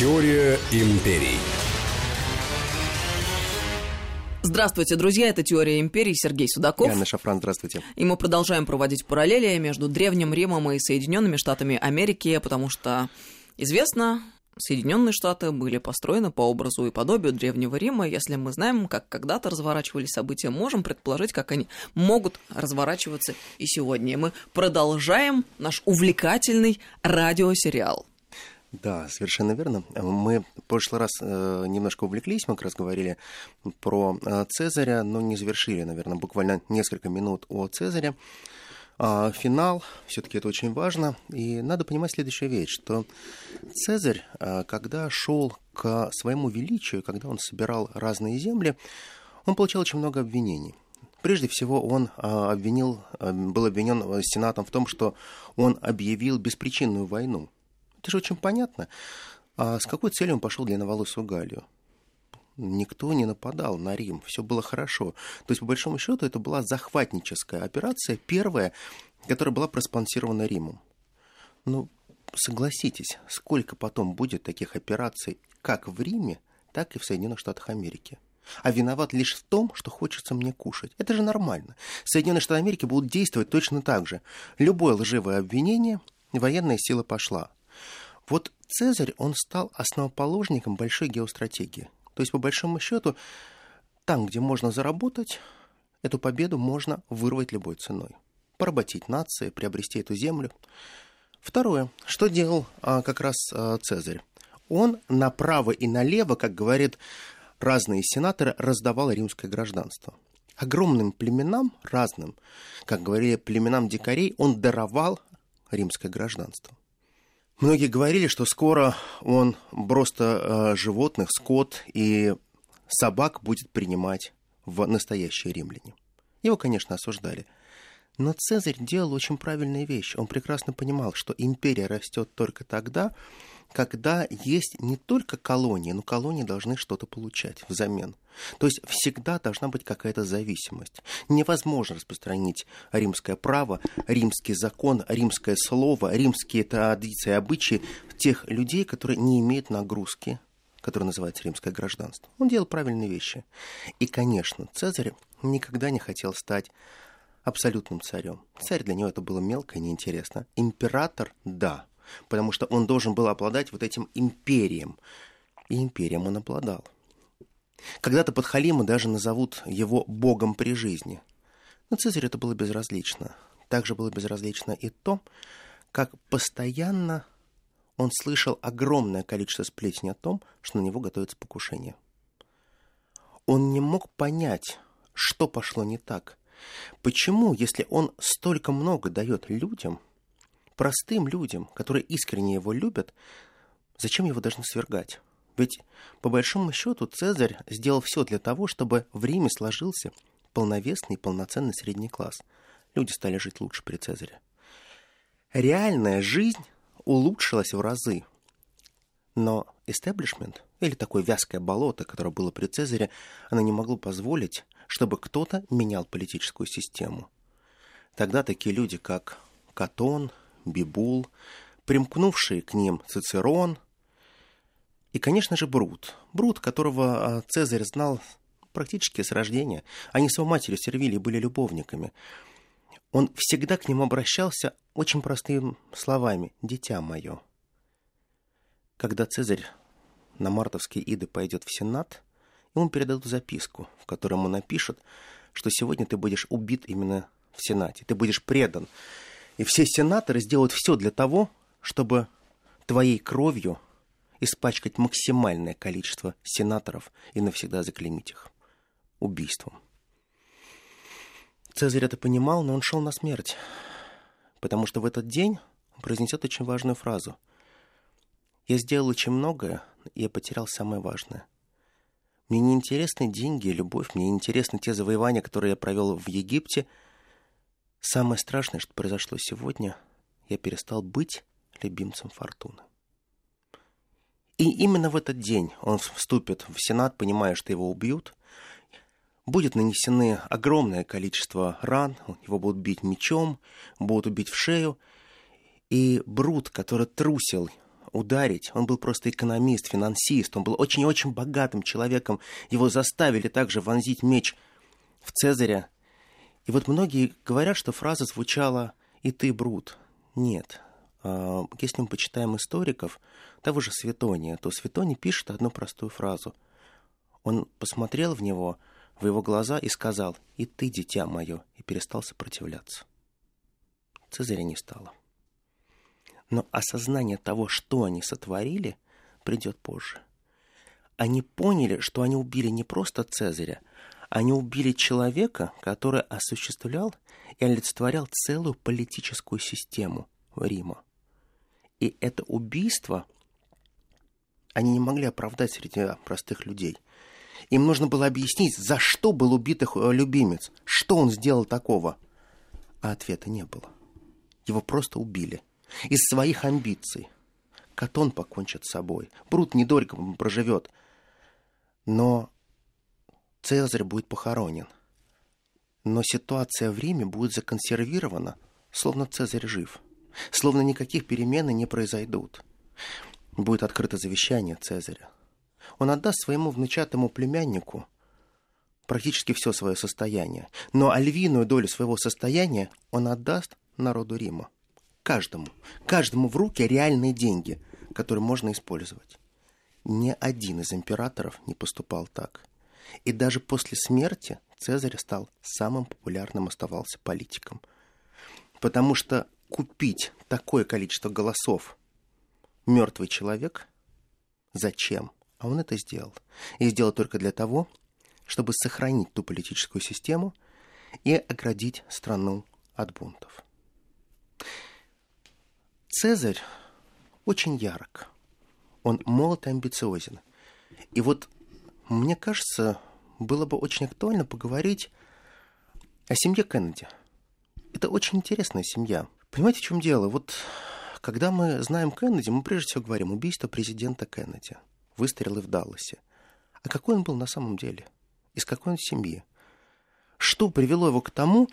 Теория империй. Здравствуйте, друзья, это «Теория империи», Сергей Судаков. Анна Шафран, здравствуйте. И мы продолжаем проводить параллели между Древним Римом и Соединенными Штатами Америки, потому что известно, Соединенные Штаты были построены по образу и подобию Древнего Рима. Если мы знаем, как когда-то разворачивались события, можем предположить, как они могут разворачиваться и сегодня. И мы продолжаем наш увлекательный радиосериал. Да, совершенно верно. Мы в прошлый раз э, немножко увлеклись, мы как раз говорили про э, Цезаря, но не завершили, наверное, буквально несколько минут о Цезаре. А финал, все-таки это очень важно, и надо понимать следующую вещь, что Цезарь, э, когда шел к своему величию, когда он собирал разные земли, он получал очень много обвинений. Прежде всего, он э, обвинил, э, был обвинен э, Сенатом в том, что он объявил беспричинную войну это же очень понятно. А с какой целью он пошел длинноволосую Галлию? Никто не нападал на Рим, все было хорошо. То есть, по большому счету, это была захватническая операция, первая, которая была проспонсирована Римом. Ну, согласитесь, сколько потом будет таких операций как в Риме, так и в Соединенных Штатах Америки. А виноват лишь в том, что хочется мне кушать. Это же нормально. Соединенные Штаты Америки будут действовать точно так же. Любое лживое обвинение, военная сила пошла. Вот Цезарь, он стал основоположником большой геостратегии. То есть, по большому счету, там, где можно заработать, эту победу можно вырвать любой ценой. Поработить нации, приобрести эту землю. Второе. Что делал а, как раз а, Цезарь? Он направо и налево, как говорят разные сенаторы, раздавал римское гражданство. Огромным племенам, разным, как говорили племенам дикарей, он даровал римское гражданство. Многие говорили, что скоро он просто э, животных, скот и собак будет принимать в настоящие римляне. Его, конечно, осуждали. Но Цезарь делал очень правильные вещи. Он прекрасно понимал, что империя растет только тогда, когда есть не только колонии, но колонии должны что-то получать взамен. То есть всегда должна быть какая-то зависимость. Невозможно распространить римское право, римский закон, римское слово, римские традиции, обычаи тех людей, которые не имеют нагрузки которое называется римское гражданство. Он делал правильные вещи. И, конечно, Цезарь никогда не хотел стать абсолютным царем. Царь для него это было мелко и неинтересно. Император – да потому что он должен был обладать вот этим империем. И империем он обладал. Когда-то подхалимы даже назовут его богом при жизни. Но Цезарю это было безразлично. Также было безразлично и то, как постоянно он слышал огромное количество сплетен о том, что на него готовится покушение. Он не мог понять, что пошло не так. Почему, если он столько много дает людям – простым людям, которые искренне его любят, зачем его должны свергать? Ведь, по большому счету, Цезарь сделал все для того, чтобы в Риме сложился полновесный и полноценный средний класс. Люди стали жить лучше при Цезаре. Реальная жизнь улучшилась в разы. Но истеблишмент, или такое вязкое болото, которое было при Цезаре, оно не могло позволить, чтобы кто-то менял политическую систему. Тогда такие люди, как Катон, Бибул, примкнувший к ним Цицерон и, конечно же, Брут. Брут, которого а, Цезарь знал практически с рождения. Они с его матерью Сервилией были любовниками. Он всегда к ним обращался очень простыми словами «дитя мое». Когда Цезарь на мартовские иды пойдет в Сенат, ему передадут записку, в которой ему напишут, что сегодня ты будешь убит именно в Сенате, ты будешь предан. И все сенаторы сделают все для того, чтобы твоей кровью испачкать максимальное количество сенаторов и навсегда заклеймить их убийством. Цезарь это понимал, но он шел на смерть, потому что в этот день он произнесет очень важную фразу. «Я сделал очень многое, и я потерял самое важное. Мне не интересны деньги и любовь, мне не интересны те завоевания, которые я провел в Египте – Самое страшное, что произошло сегодня, я перестал быть любимцем Фортуны. И именно в этот день он вступит в Сенат, понимая, что его убьют. Будет нанесены огромное количество ран, его будут бить мечом, будут убить в шею. И Брут, который трусил ударить. Он был просто экономист, финансист. Он был очень-очень богатым человеком. Его заставили также вонзить меч в Цезаря. И вот многие говорят, что фраза звучала «и ты, Брут». Нет. А, если мы почитаем историков, того же Светония, то Светоний пишет одну простую фразу. Он посмотрел в него, в его глаза и сказал «И ты, дитя мое», и перестал сопротивляться. Цезаря не стало. Но осознание того, что они сотворили, придет позже. Они поняли, что они убили не просто Цезаря, они убили человека, который осуществлял и олицетворял целую политическую систему Рима. И это убийство они не могли оправдать среди простых людей. Им нужно было объяснить, за что был убит их э, любимец, что он сделал такого. А ответа не было. Его просто убили. Из своих амбиций. Катон покончит с собой. Брут недорого проживет. Но Цезарь будет похоронен. Но ситуация в Риме будет законсервирована, словно Цезарь жив. Словно никаких перемен не произойдут. Будет открыто завещание Цезаря. Он отдаст своему внучатому племяннику практически все свое состояние. Но альвиную долю своего состояния он отдаст народу Рима. Каждому. Каждому в руки реальные деньги, которые можно использовать. Ни один из императоров не поступал так. И даже после смерти Цезарь стал самым популярным оставался политиком. Потому что купить такое количество голосов мертвый человек, зачем? А он это сделал. И сделал только для того, чтобы сохранить ту политическую систему и оградить страну от бунтов. Цезарь очень ярок. Он молод и амбициозен. И вот, мне кажется, было бы очень актуально поговорить о семье Кеннеди. Это очень интересная семья. Понимаете, в чем дело? Вот когда мы знаем Кеннеди, мы прежде всего говорим убийство президента Кеннеди, выстрелы в Далласе. А какой он был на самом деле? Из какой он семьи? Что привело его к тому,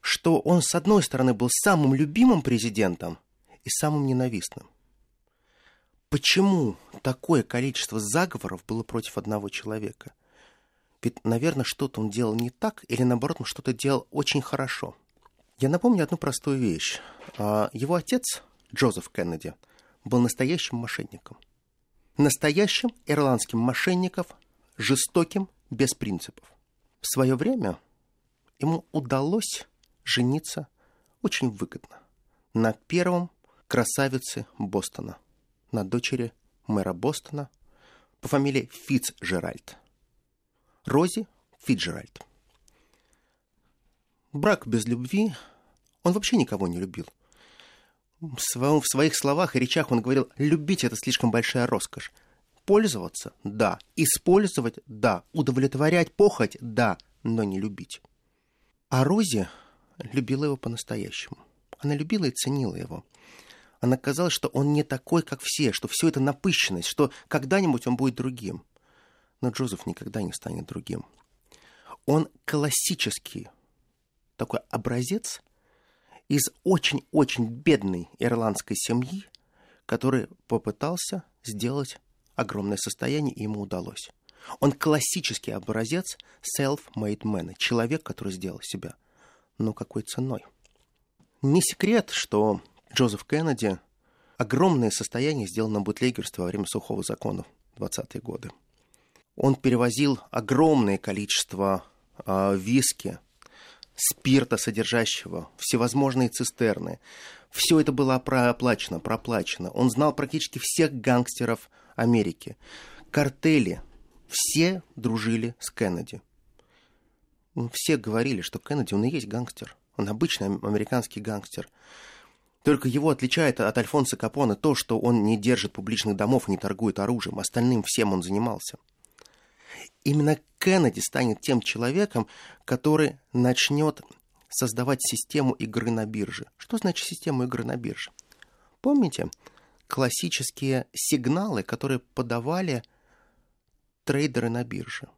что он, с одной стороны, был самым любимым президентом, и самым ненавистным. Почему такое количество заговоров было против одного человека? Ведь, наверное, что-то он делал не так, или наоборот, он что-то делал очень хорошо. Я напомню одну простую вещь. А, его отец, Джозеф Кеннеди, был настоящим мошенником. Настоящим ирландским мошенником, жестоким, без принципов. В свое время ему удалось жениться очень выгодно на первом красавицы Бостона, на дочери мэра Бостона по фамилии Фитцджеральд. Рози Фитджеральд. Брак без любви, он вообще никого не любил. В своих словах и речах он говорил, любить это слишком большая роскошь. Пользоваться – да. Использовать – да. Удовлетворять похоть – да. Но не любить. А Рози любила его по-настоящему. Она любила и ценила его она казалось, что он не такой, как все, что все это напыщенность, что когда-нибудь он будет другим. Но Джозеф никогда не станет другим. Он классический такой образец из очень-очень бедной ирландской семьи, который попытался сделать огромное состояние, и ему удалось. Он классический образец self-made man, человек, который сделал себя. Но какой ценой? Не секрет, что Джозеф Кеннеди огромное состояние сделал на бутлегерство во время сухого закона в 20-е годы. Он перевозил огромное количество э, виски, спирта содержащего, всевозможные цистерны. Все это было проплачено, проплачено. Он знал практически всех гангстеров Америки. Картели, все дружили с Кеннеди. Все говорили, что Кеннеди, он и есть гангстер. Он обычный американский гангстер. Только его отличает от Альфонса Капона то, что он не держит публичных домов и не торгует оружием. Остальным всем он занимался. Именно Кеннеди станет тем человеком, который начнет создавать систему игры на бирже. Что значит система игры на бирже? Помните классические сигналы, которые подавали трейдеры на бирже?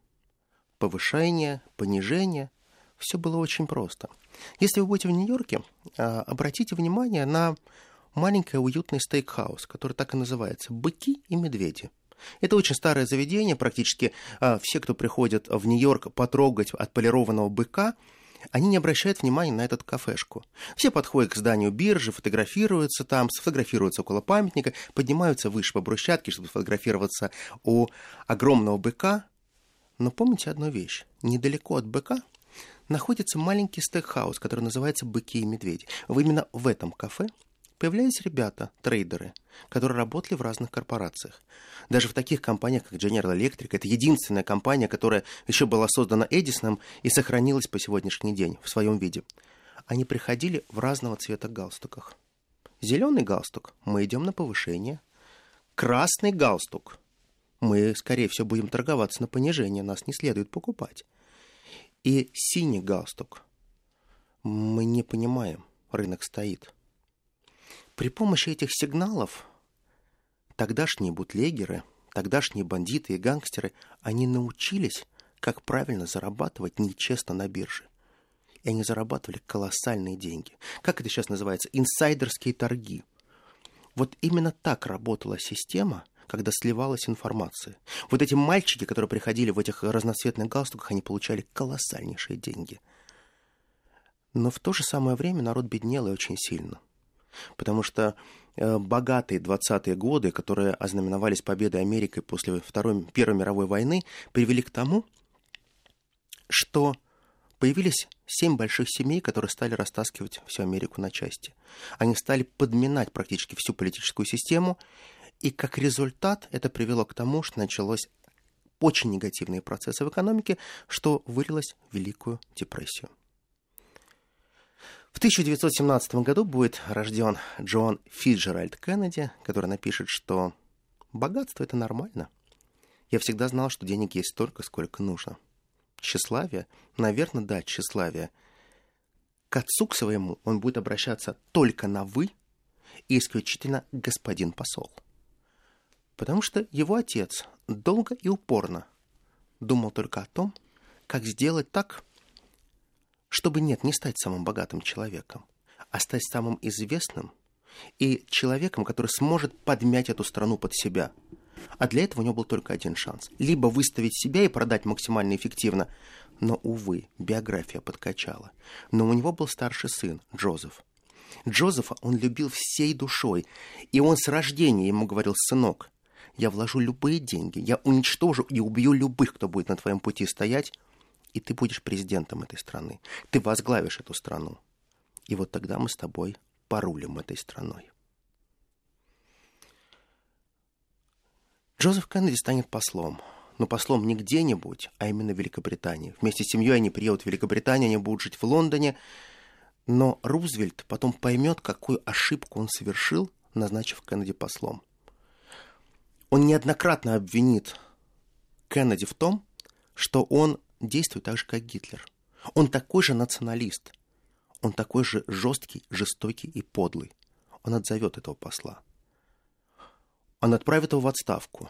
Повышение, понижение. Все было очень просто – если вы будете в Нью-Йорке, а, обратите внимание на маленький уютный стейкхаус, который так и называется «Быки и медведи». Это очень старое заведение, практически а, все, кто приходит в Нью-Йорк потрогать отполированного быка, они не обращают внимания на эту кафешку. Все подходят к зданию биржи, фотографируются там, сфотографируются около памятника, поднимаются выше по брусчатке, чтобы сфотографироваться у огромного быка. Но помните одну вещь. Недалеко от быка находится маленький стейкхаус, который называется «Быки и медведи». В именно в этом кафе появлялись ребята, трейдеры, которые работали в разных корпорациях. Даже в таких компаниях, как General Electric, это единственная компания, которая еще была создана Эдисоном и сохранилась по сегодняшний день в своем виде. Они приходили в разного цвета галстуках. Зеленый галстук – мы идем на повышение. Красный галстук – мы, скорее всего, будем торговаться на понижение, нас не следует покупать. И синий галстук – мы не понимаем, рынок стоит – при помощи этих сигналов тогдашние бутлегеры, тогдашние бандиты и гангстеры, они научились, как правильно зарабатывать нечестно на бирже. И они зарабатывали колоссальные деньги. Как это сейчас называется? Инсайдерские торги. Вот именно так работала система, когда сливалась информация. Вот эти мальчики, которые приходили в этих разноцветных галстуках, они получали колоссальнейшие деньги. Но в то же самое время народ беднел и очень сильно. Потому что э, богатые 20-е годы, которые ознаменовались победой Америки после Второй, Первой мировой войны, привели к тому, что появились семь больших семей, которые стали растаскивать всю Америку на части. Они стали подминать практически всю политическую систему, и как результат это привело к тому, что началось очень негативные процессы в экономике, что вылилось в Великую депрессию. В 1917 году будет рожден Джон Фиджеральд Кеннеди, который напишет, что богатство это нормально. Я всегда знал, что денег есть столько, сколько нужно. Тщеславие, наверное, да, тщеславие. К отцу к своему он будет обращаться только на «вы» и исключительно «господин посол». Потому что его отец долго и упорно думал только о том, как сделать так, чтобы, нет, не стать самым богатым человеком, а стать самым известным и человеком, который сможет подмять эту страну под себя. А для этого у него был только один шанс. Либо выставить себя и продать максимально эффективно, но, увы, биография подкачала. Но у него был старший сын, Джозеф. Джозефа он любил всей душой, и он с рождения ему говорил, сынок, я вложу любые деньги, я уничтожу и убью любых, кто будет на твоем пути стоять, и ты будешь президентом этой страны. Ты возглавишь эту страну. И вот тогда мы с тобой порулим этой страной. Джозеф Кеннеди станет послом. Но послом не где-нибудь, а именно в Великобритании. Вместе с семьей они приедут в Великобританию, они будут жить в Лондоне. Но Рузвельт потом поймет, какую ошибку он совершил, назначив Кеннеди послом. Он неоднократно обвинит Кеннеди в том, что он действует так же, как Гитлер. Он такой же националист. Он такой же жесткий, жестокий и подлый. Он отзовет этого посла. Он отправит его в отставку.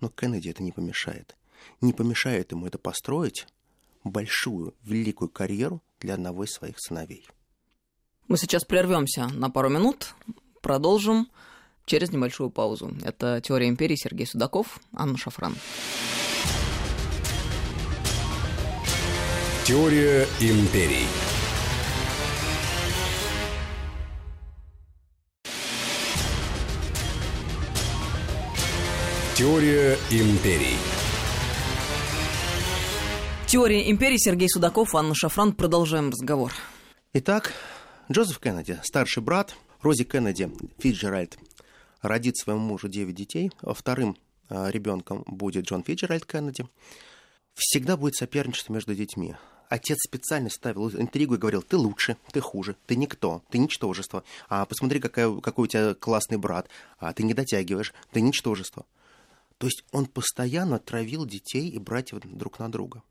Но Кеннеди это не помешает. Не помешает ему это построить большую, великую карьеру для одного из своих сыновей. Мы сейчас прервемся на пару минут, продолжим через небольшую паузу. Это «Теория империи» Сергей Судаков, Анна Шафран. Теория империй. Теория империй. Теория империи Сергей Судаков, Анна Шафран. Продолжаем разговор. Итак, Джозеф Кеннеди, старший брат, Рози Кеннеди, Фиджеральд, родит своему мужу 9 детей. Вторым а, ребенком будет Джон Фиджеральд Кеннеди. Всегда будет соперничество между детьми отец специально ставил интригу и говорил, ты лучше, ты хуже, ты никто, ты ничтожество. А посмотри, какая, какой у тебя классный брат, а ты не дотягиваешь, ты ничтожество. То есть он постоянно травил детей и братьев друг на друга.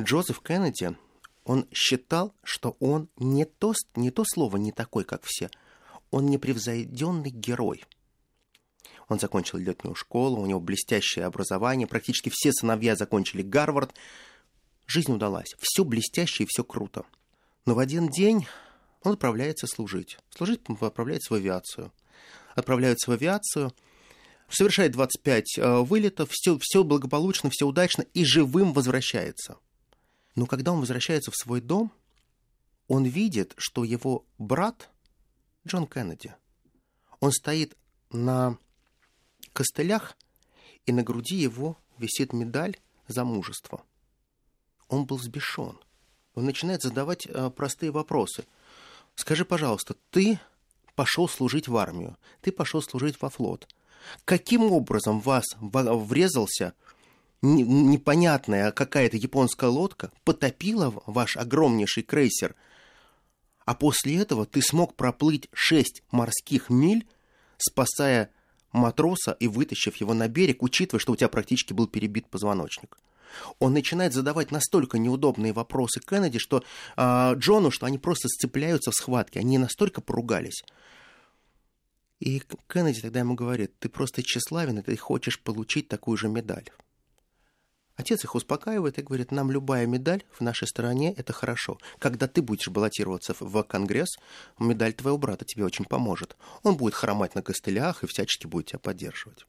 Джозеф Кеннеди, он считал, что он не то, не то слово не такой, как все, он непревзойденный герой. Он закончил летнюю школу, у него блестящее образование, практически все сыновья закончили Гарвард, Жизнь удалась. Все блестяще и все круто. Но в один день он отправляется служить. Служить отправляется в авиацию. Отправляется в авиацию, совершает 25 э, вылетов, все, все благополучно, все удачно и живым возвращается. Но когда он возвращается в свой дом, он видит, что его брат Джон Кеннеди, он стоит на костылях, и на груди его висит медаль за мужество. Он был взбешен. Он начинает задавать э, простые вопросы. Скажи, пожалуйста, ты пошел служить в армию, ты пошел служить во флот. Каким образом вас врезался непонятная какая-то японская лодка, потопила ваш огромнейший крейсер, а после этого ты смог проплыть шесть морских миль, спасая матроса и вытащив его на берег, учитывая, что у тебя практически был перебит позвоночник. Он начинает задавать настолько неудобные вопросы Кеннеди, что э, Джону, что они просто сцепляются в схватке. Они настолько поругались. И Кеннеди тогда ему говорит, ты просто тщеславен, и ты хочешь получить такую же медаль. Отец их успокаивает и говорит, нам любая медаль в нашей стране – это хорошо. Когда ты будешь баллотироваться в Конгресс, медаль твоего брата тебе очень поможет. Он будет хромать на костылях и всячески будет тебя поддерживать.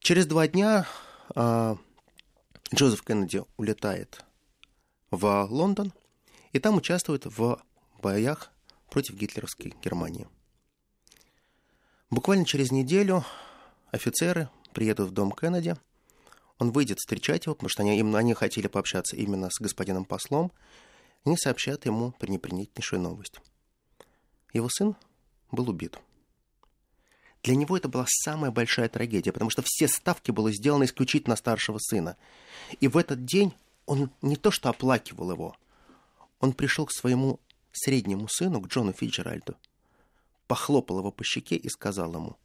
Через два дня э, Джозеф Кеннеди улетает в Лондон и там участвует в боях против гитлеровской Германии. Буквально через неделю офицеры приедут в дом Кеннеди – он выйдет встречать его, потому что они, именно они хотели пообщаться именно с господином послом. Они сообщат ему пренепринятнейшую новость. Его сын был убит. Для него это была самая большая трагедия, потому что все ставки были сделаны исключительно старшего сына. И в этот день он не то что оплакивал его, он пришел к своему среднему сыну, к Джону Фиджеральду, похлопал его по щеке и сказал ему,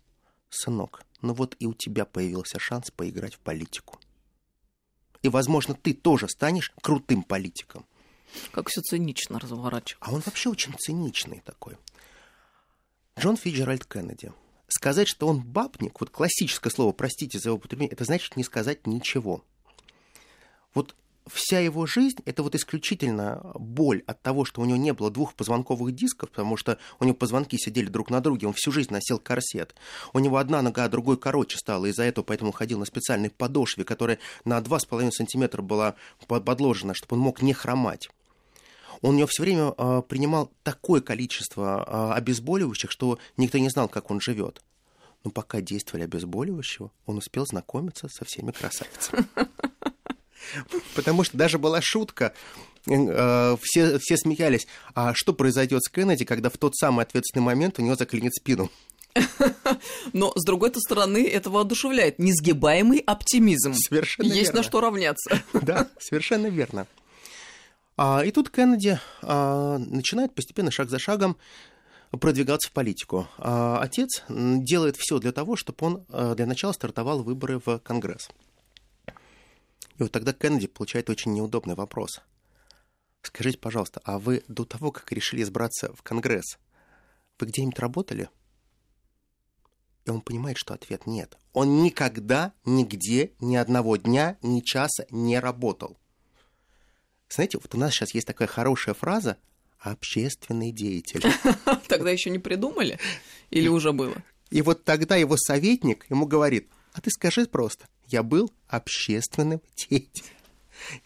«Сынок, ну вот и у тебя появился шанс поиграть в политику и, возможно, ты тоже станешь крутым политиком. Как все цинично разворачивается. А он вообще очень циничный такой. Джон Фиджеральд Кеннеди. Сказать, что он бабник, вот классическое слово, простите за его употребление, это значит не сказать ничего. Вся его жизнь — это вот исключительно боль от того, что у него не было двух позвонковых дисков, потому что у него позвонки сидели друг на друге, он всю жизнь носил корсет. У него одна нога, а другой короче стала, из-за этого поэтому ходил на специальной подошве, которая на 2,5 сантиметра была подложена, чтобы он мог не хромать. Он у него все время э, принимал такое количество э, обезболивающих, что никто не знал, как он живет. Но пока действовали обезболивающего, он успел знакомиться со всеми красавицами. Потому что даже была шутка, э, все, все смеялись, а что произойдет с Кеннеди, когда в тот самый ответственный момент у него заклинит спину? Но, с другой стороны, это воодушевляет. Несгибаемый оптимизм. Совершенно Есть верно. на что равняться. Да, совершенно верно. А, и тут Кеннеди а, начинает постепенно, шаг за шагом, продвигаться в политику. А отец делает все для того, чтобы он а, для начала стартовал выборы в Конгресс. И вот тогда Кеннеди получает очень неудобный вопрос. Скажите, пожалуйста, а вы до того, как решили избраться в Конгресс, вы где-нибудь работали? И он понимает, что ответ нет. Он никогда, нигде, ни одного дня, ни часа не работал. Знаете, вот у нас сейчас есть такая хорошая фраза «общественный деятель». Тогда еще не придумали? Или уже было? И вот тогда его советник ему говорит, а ты скажи просто, я был общественным деятелем.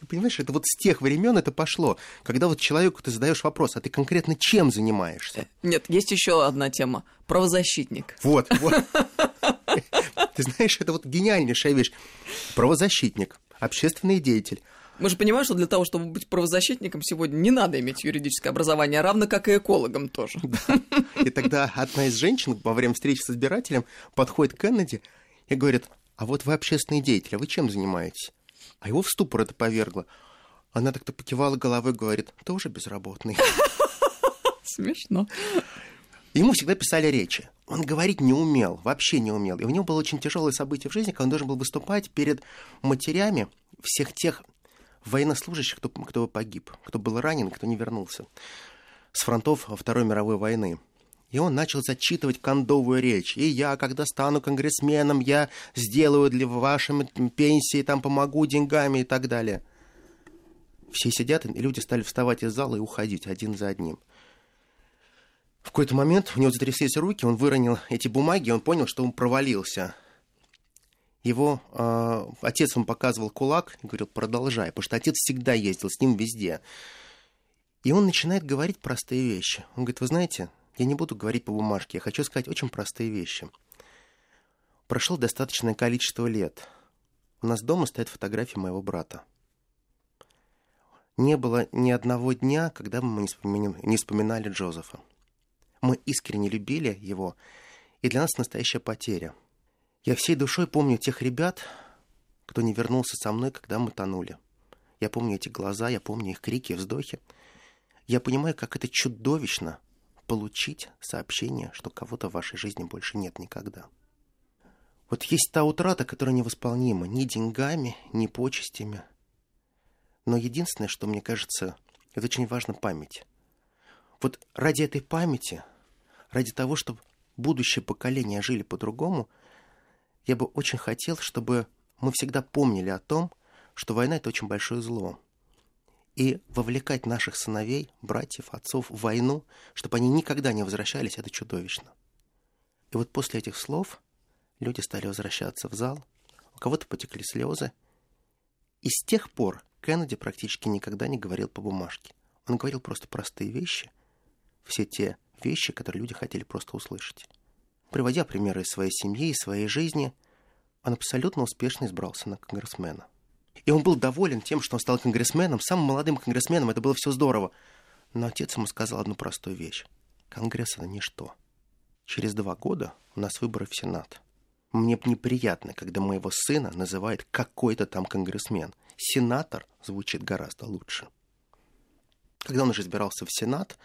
И понимаешь, это вот с тех времен это пошло, когда вот человеку ты задаешь вопрос, а ты конкретно чем занимаешься? Нет, есть еще одна тема. Правозащитник. Вот, вот. Ты знаешь, это вот гениальнейшая вещь. Правозащитник, общественный деятель. Мы же понимаем, что для того, чтобы быть правозащитником сегодня, не надо иметь юридическое образование, равно как и экологом тоже. Да. И тогда одна из женщин во время встречи с избирателем подходит к Кеннеди и говорит, а вот вы общественный деятель, а вы чем занимаетесь? А его в ступор это повергло. Она так-то покивала головой говорит, тоже безработный. Смешно. Ему всегда писали речи. Он говорить не умел, вообще не умел. И у него было очень тяжелое событие в жизни, когда он должен был выступать перед матерями всех тех военнослужащих, кто, кто погиб, кто был ранен, кто не вернулся с фронтов Второй мировой войны. И он начал зачитывать кондовую речь. И я, когда стану конгрессменом, я сделаю для вашей пенсии, там помогу деньгами и так далее. Все сидят, и люди стали вставать из зала и уходить один за одним. В какой-то момент у него затряслись руки, он выронил эти бумаги, он понял, что он провалился. Его э, отец ему показывал кулак и говорил, продолжай, потому что отец всегда ездил с ним везде. И он начинает говорить простые вещи. Он говорит, вы знаете, я не буду говорить по бумажке, я хочу сказать очень простые вещи. Прошло достаточное количество лет. У нас дома стоят фотографии моего брата. Не было ни одного дня, когда мы не вспоминали Джозефа. Мы искренне любили его, и для нас настоящая потеря. Я всей душой помню тех ребят, кто не вернулся со мной, когда мы тонули. Я помню эти глаза, я помню их крики, вздохи. Я понимаю, как это чудовищно получить сообщение, что кого-то в вашей жизни больше нет никогда. Вот есть та утрата, которая невосполнима ни деньгами, ни почестями. Но единственное, что мне кажется, это очень важно память. Вот ради этой памяти, ради того, чтобы будущее поколение жили по-другому, я бы очень хотел, чтобы мы всегда помнили о том, что война — это очень большое зло. И вовлекать наших сыновей, братьев, отцов в войну, чтобы они никогда не возвращались, это чудовищно. И вот после этих слов люди стали возвращаться в зал, у кого-то потекли слезы. И с тех пор Кеннеди практически никогда не говорил по бумажке. Он говорил просто простые вещи, все те вещи, которые люди хотели просто услышать. Приводя примеры из своей семьи и своей жизни, он абсолютно успешно избрался на конгрессмена. И он был доволен тем, что он стал конгрессменом, самым молодым конгрессменом, это было все здорово. Но отец ему сказал одну простую вещь. Конгресс — это ничто. Через два года у нас выборы в Сенат. Мне неприятно, когда моего сына называют какой-то там конгрессмен. Сенатор звучит гораздо лучше. Когда он уже избирался в Сенат,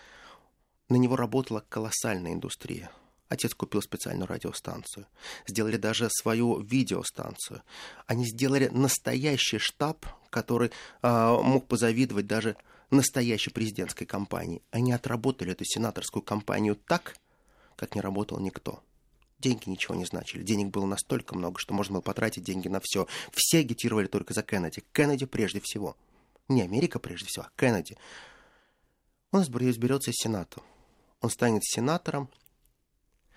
на него работала колоссальная индустрия. Отец купил специальную радиостанцию. Сделали даже свою видеостанцию. Они сделали настоящий штаб, который э, мог позавидовать даже настоящей президентской кампании. Они отработали эту сенаторскую кампанию так, как не работал никто. Деньги ничего не значили. Денег было настолько много, что можно было потратить деньги на все. Все агитировали только за Кеннеди. Кеннеди прежде всего. Не Америка прежде всего, а Кеннеди. Он изберется из Сената он станет сенатором,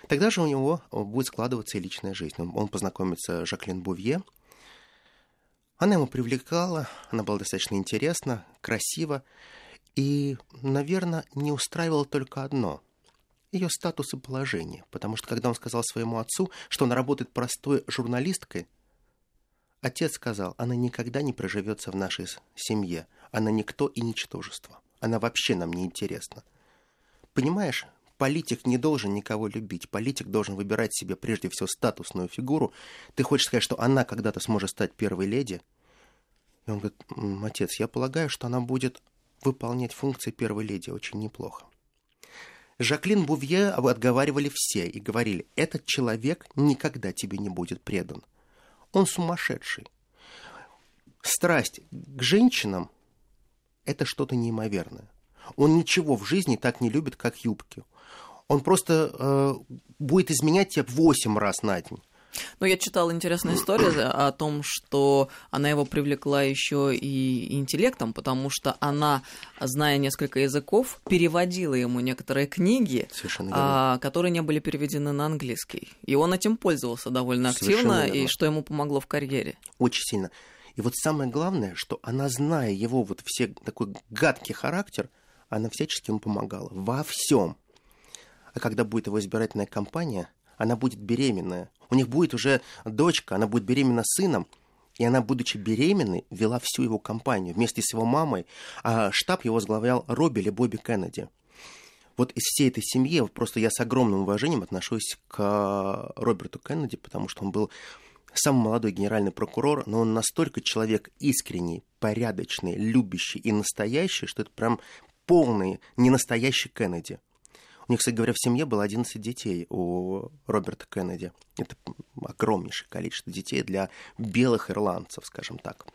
тогда же у него будет складываться и личная жизнь. Он познакомится с Жаклин Бувье. Она ему привлекала, она была достаточно интересна, красива, и, наверное, не устраивало только одно – ее статус и положение. Потому что, когда он сказал своему отцу, что она работает простой журналисткой, отец сказал, она никогда не проживется в нашей семье, она никто и ничтожество, она вообще нам не интересна. Понимаешь, политик не должен никого любить. Политик должен выбирать себе прежде всего статусную фигуру. Ты хочешь сказать, что она когда-то сможет стать первой леди? И он говорит, отец, я полагаю, что она будет выполнять функции первой леди очень неплохо. Жаклин Бувье отговаривали все и говорили, этот человек никогда тебе не будет предан. Он сумасшедший. Страсть к женщинам – это что-то неимоверное. Он ничего в жизни так не любит, как юбки. Он просто э, будет изменять тебя восемь раз на день. Ну, я читала интересную историю о том, что она его привлекла еще и интеллектом, потому что она, зная несколько языков, переводила ему некоторые книги, а, которые не были переведены на английский. И он этим пользовался довольно активно, и что ему помогло в карьере. Очень сильно. И вот самое главное, что она, зная его вот все такой гадкий характер, она всячески ему помогала. Во всем. А когда будет его избирательная кампания, она будет беременная. У них будет уже дочка, она будет беременна сыном. И она, будучи беременной, вела всю его кампанию вместе с его мамой. А штаб его возглавлял Робби или Бобби Кеннеди. Вот из всей этой семьи просто я с огромным уважением отношусь к Роберту Кеннеди, потому что он был самый молодой генеральный прокурор, но он настолько человек искренний, порядочный, любящий и настоящий, что это прям полный, ненастоящий Кеннеди. У них, кстати говоря, в семье было 11 детей у Роберта Кеннеди. Это огромнейшее количество детей для белых ирландцев, скажем так.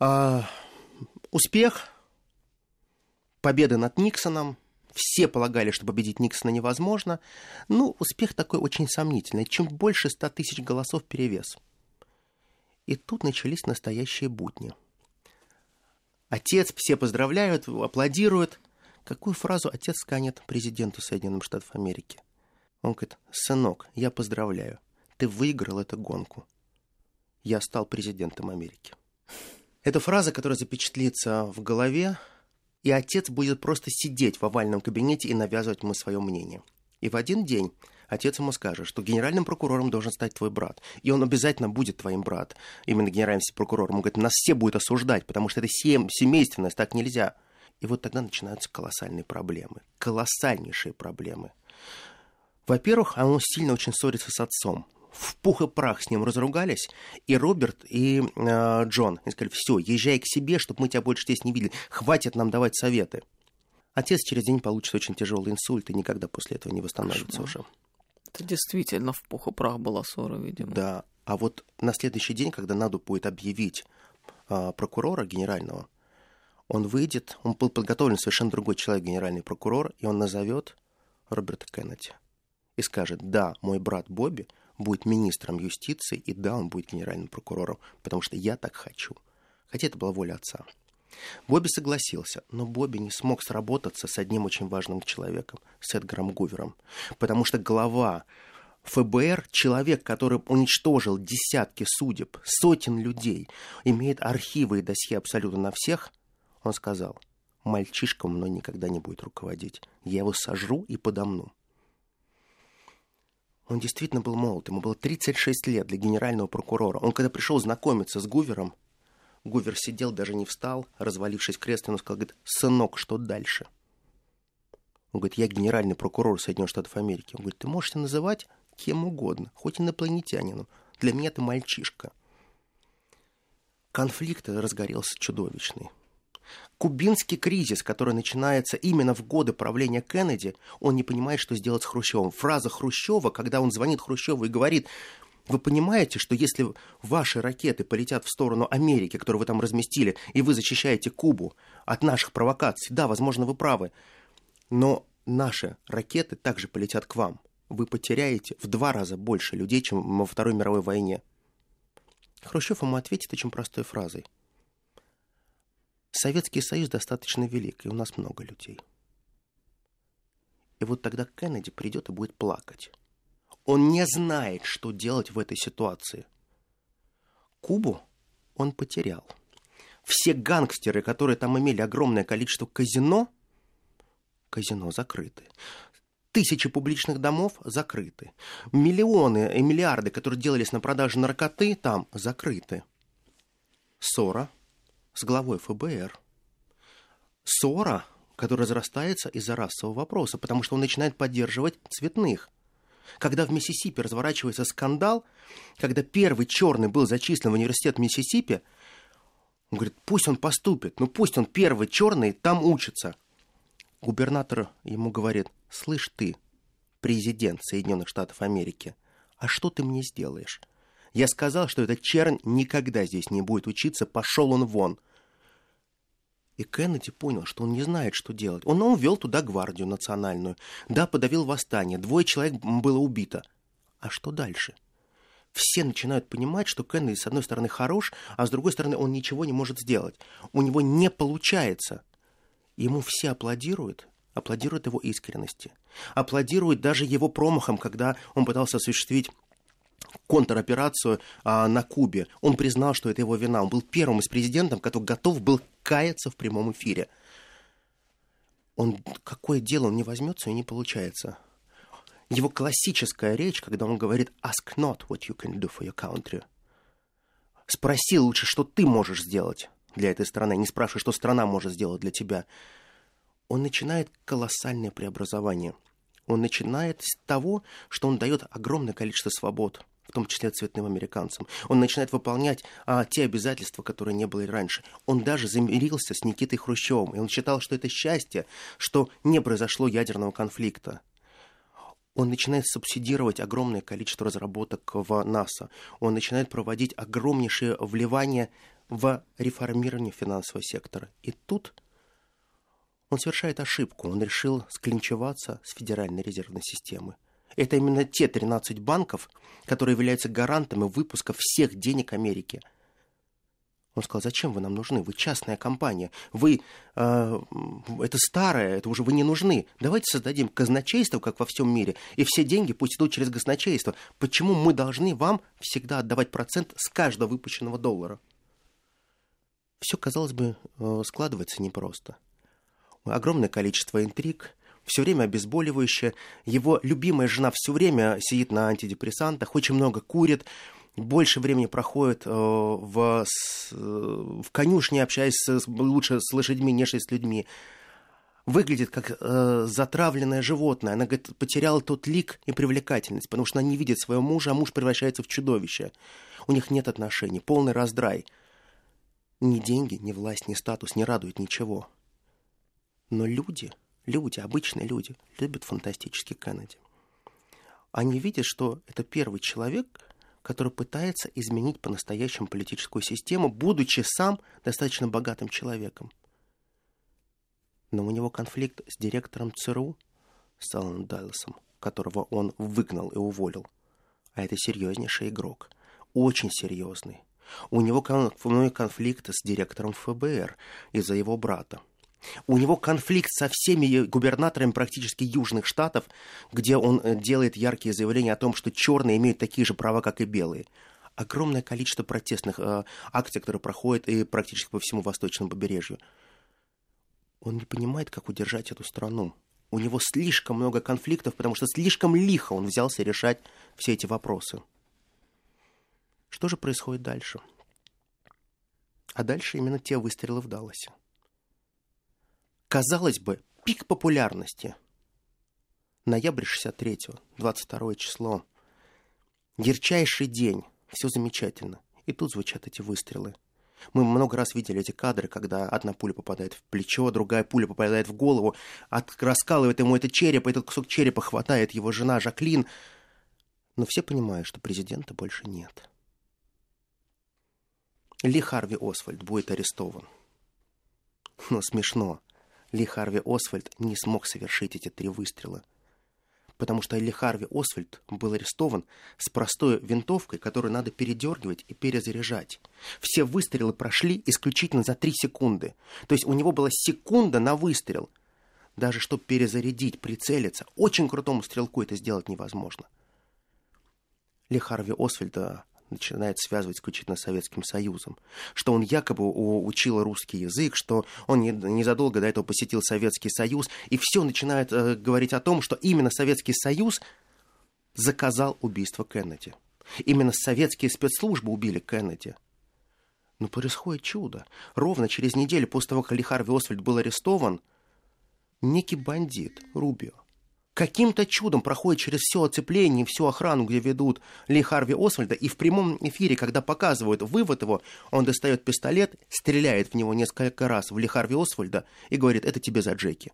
А, успех, победы над Никсоном. Все полагали, что победить Никсона невозможно. Ну, успех такой очень сомнительный. Чем больше 100 тысяч голосов перевес. И тут начались настоящие будни – Отец, все поздравляют, аплодируют. Какую фразу отец сканет президенту Соединенных Штатов Америки? Он говорит, сынок, я поздравляю, ты выиграл эту гонку. Я стал президентом Америки. Это фраза, которая запечатлится в голове, и отец будет просто сидеть в овальном кабинете и навязывать ему свое мнение. И в один день отец ему скажет, что генеральным прокурором должен стать твой брат. И он обязательно будет твоим брат. Именно генеральным прокурором. Он говорит, нас все будет осуждать, потому что это сем- семейственность, так нельзя. И вот тогда начинаются колоссальные проблемы. Колоссальнейшие проблемы. Во-первых, он сильно очень ссорится с отцом. В пух и прах с ним разругались, и Роберт, и э, Джон и сказали, все, езжай к себе, чтобы мы тебя больше здесь не видели, хватит нам давать советы. Отец через день получит очень тяжелый инсульт и никогда после этого не восстановится Кошмар. уже. Это действительно в пух и прах была ссора, видимо. Да, а вот на следующий день, когда надо будет объявить а, прокурора генерального, он выйдет, он был подготовлен совершенно другой человек, генеральный прокурор, и он назовет Роберта Кеннеди и скажет, да, мой брат Бобби будет министром юстиции, и да, он будет генеральным прокурором, потому что я так хочу. Хотя это была воля отца. Бобби согласился, но Бобби не смог сработаться с одним очень важным человеком, с Эдгаром Гувером, потому что глава ФБР, человек, который уничтожил десятки судеб, сотен людей, имеет архивы и досье абсолютно на всех, он сказал, мальчишка мной никогда не будет руководить. Я его сожру и подомну. Он действительно был молод, ему было 36 лет для генерального прокурора. Он когда пришел знакомиться с Гувером, Гувер сидел, даже не встал, развалившись в кресле, но сказал, говорит, сынок, что дальше? Он говорит, я генеральный прокурор Соединенных Штатов Америки. Он говорит, ты можешь себя называть кем угодно, хоть инопланетянином. Для меня ты мальчишка. Конфликт разгорелся чудовищный. Кубинский кризис, который начинается именно в годы правления Кеннеди, он не понимает, что сделать с Хрущевым. Фраза Хрущева, когда он звонит Хрущеву и говорит, вы понимаете, что если ваши ракеты полетят в сторону Америки, которую вы там разместили, и вы защищаете Кубу от наших провокаций, да, возможно, вы правы, но наши ракеты также полетят к вам. Вы потеряете в два раза больше людей, чем во Второй мировой войне. Хрущев ему ответит очень простой фразой. Советский Союз достаточно велик, и у нас много людей. И вот тогда Кеннеди придет и будет плакать. Он не знает, что делать в этой ситуации. Кубу он потерял. Все гангстеры, которые там имели огромное количество казино, казино закрыты. Тысячи публичных домов закрыты. Миллионы и миллиарды, которые делались на продаже наркоты, там закрыты. Ссора с главой ФБР. Ссора, которая разрастается из-за расового вопроса, потому что он начинает поддерживать цветных. Когда в Миссисипи разворачивается скандал, когда первый черный был зачислен в университет Миссисипи, он говорит, пусть он поступит, ну пусть он первый черный там учится. Губернатор ему говорит, слышь ты, президент Соединенных Штатов Америки, а что ты мне сделаешь? Я сказал, что этот чернь никогда здесь не будет учиться, пошел он вон. И Кеннеди понял, что он не знает, что делать. Он увел туда гвардию национальную. Да, подавил восстание. Двое человек было убито. А что дальше? Все начинают понимать, что Кеннеди, с одной стороны, хорош, а с другой стороны, он ничего не может сделать. У него не получается. Ему все аплодируют, аплодируют его искренности. Аплодируют даже его промахом, когда он пытался осуществить контроперацию а, на Кубе. Он признал, что это его вина. Он был первым из президентов, который готов был каяться в прямом эфире. Он какое дело он не возьмется и не получается. Его классическая речь, когда он говорит «Ask not what you can do for your country». Спроси лучше, что ты можешь сделать для этой страны, не спрашивай, что страна может сделать для тебя. Он начинает колоссальное преобразование. Он начинает с того, что он дает огромное количество свобод в том числе цветным американцам. Он начинает выполнять а, те обязательства, которые не были раньше. Он даже замирился с Никитой Хрущевым, и он считал, что это счастье, что не произошло ядерного конфликта. Он начинает субсидировать огромное количество разработок в НАСА. Он начинает проводить огромнейшие вливания в реформирование финансового сектора. И тут он совершает ошибку. Он решил склинчеваться с Федеральной резервной системой. Это именно те 13 банков, которые являются гарантами выпуска всех денег Америки. Он сказал, зачем вы нам нужны? Вы частная компания. Вы, э, это старое, это уже вы не нужны. Давайте создадим казначейство, как во всем мире, и все деньги пусть идут через казначейство. Почему мы должны вам всегда отдавать процент с каждого выпущенного доллара? Все, казалось бы, э, складывается непросто. Огромное количество интриг, все время обезболивающее. Его любимая жена все время сидит на антидепрессантах, очень много курит, больше времени проходит э, в, э, в конюшне, общаясь с, лучше с лошадьми, нежели с людьми. Выглядит как э, затравленное животное. Она говорит, потеряла тот лик и привлекательность, потому что она не видит своего мужа, а муж превращается в чудовище. У них нет отношений, полный раздрай. Ни деньги, ни власть, ни статус не радуют ничего. Но люди, люди, обычные люди, любят фантастический Кеннеди. Они видят, что это первый человек, который пытается изменить по-настоящему политическую систему, будучи сам достаточно богатым человеком. Но у него конфликт с директором ЦРУ, с Алланом Дайлсом, которого он выгнал и уволил. А это серьезнейший игрок. Очень серьезный. У него конфликт с директором ФБР из-за его брата. У него конфликт со всеми губернаторами практически южных штатов, где он э, делает яркие заявления о том, что черные имеют такие же права, как и белые. Огромное количество протестных э, акций, которые проходят и практически по всему восточному побережью. Он не понимает, как удержать эту страну. У него слишком много конфликтов, потому что слишком лихо он взялся решать все эти вопросы. Что же происходит дальше? А дальше именно те выстрелы в Далласе казалось бы, пик популярности. Ноябрь 63-го, 22 число. Ярчайший день. Все замечательно. И тут звучат эти выстрелы. Мы много раз видели эти кадры, когда одна пуля попадает в плечо, другая пуля попадает в голову, от, раскалывает ему этот череп, этот кусок черепа хватает его жена Жаклин. Но все понимают, что президента больше нет. Ли Харви Освальд будет арестован. Но смешно. Ли Харви Освальд не смог совершить эти три выстрела. Потому что Ли Харви Освальд был арестован с простой винтовкой, которую надо передергивать и перезаряжать. Все выстрелы прошли исключительно за три секунды. То есть у него была секунда на выстрел. Даже чтобы перезарядить, прицелиться, очень крутому стрелку это сделать невозможно. Ли Харви Освальда начинает связывать исключительно с Советским Союзом, что он якобы учил русский язык, что он незадолго до этого посетил Советский Союз, и все начинает э, говорить о том, что именно Советский Союз заказал убийство Кеннеди. Именно советские спецслужбы убили Кеннеди. Но происходит чудо. Ровно через неделю после того, как Ли Харви был арестован, некий бандит Рубио каким-то чудом проходит через все оцепление, всю охрану, где ведут Ли Харви Освальда, и в прямом эфире, когда показывают вывод его, он достает пистолет, стреляет в него несколько раз в Ли Харви Освальда и говорит, это тебе за Джеки.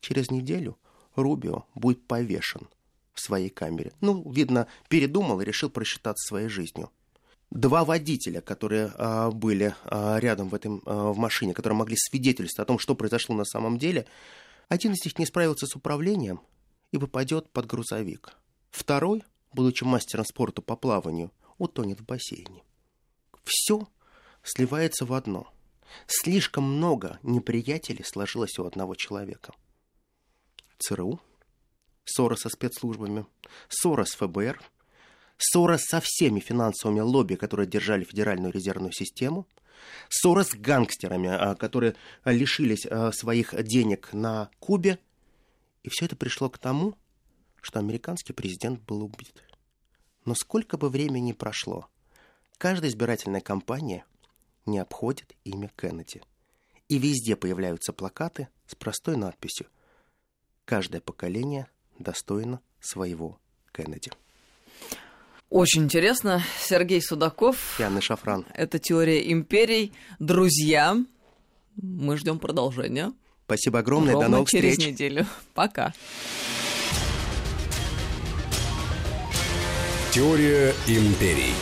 Через неделю Рубио будет повешен в своей камере. Ну, видно, передумал и решил просчитаться своей жизнью. Два водителя, которые а, были а, рядом в, этом, а, в машине, которые могли свидетельствовать о том, что произошло на самом деле, один из них не справился с управлением, и попадет под грузовик. Второй, будучи мастером спорта по плаванию, утонет в бассейне. Все сливается в одно. Слишком много неприятелей сложилось у одного человека. ЦРУ, ссора со спецслужбами, ссора с ФБР, ссора со всеми финансовыми лобби, которые держали Федеральную резервную систему, ссора с гангстерами, а, которые лишились а, своих денег на Кубе и все это пришло к тому, что американский президент был убит. Но сколько бы времени прошло, каждая избирательная кампания не обходит имя Кеннеди. И везде появляются плакаты с простой надписью «Каждое поколение достойно своего Кеннеди». Очень интересно. Сергей Судаков. Яна Шафран. Это «Теория империй». Друзья, мы ждем продолжения. Спасибо огромное. Ровно До новых через встреч. неделю. Пока. Теория империй.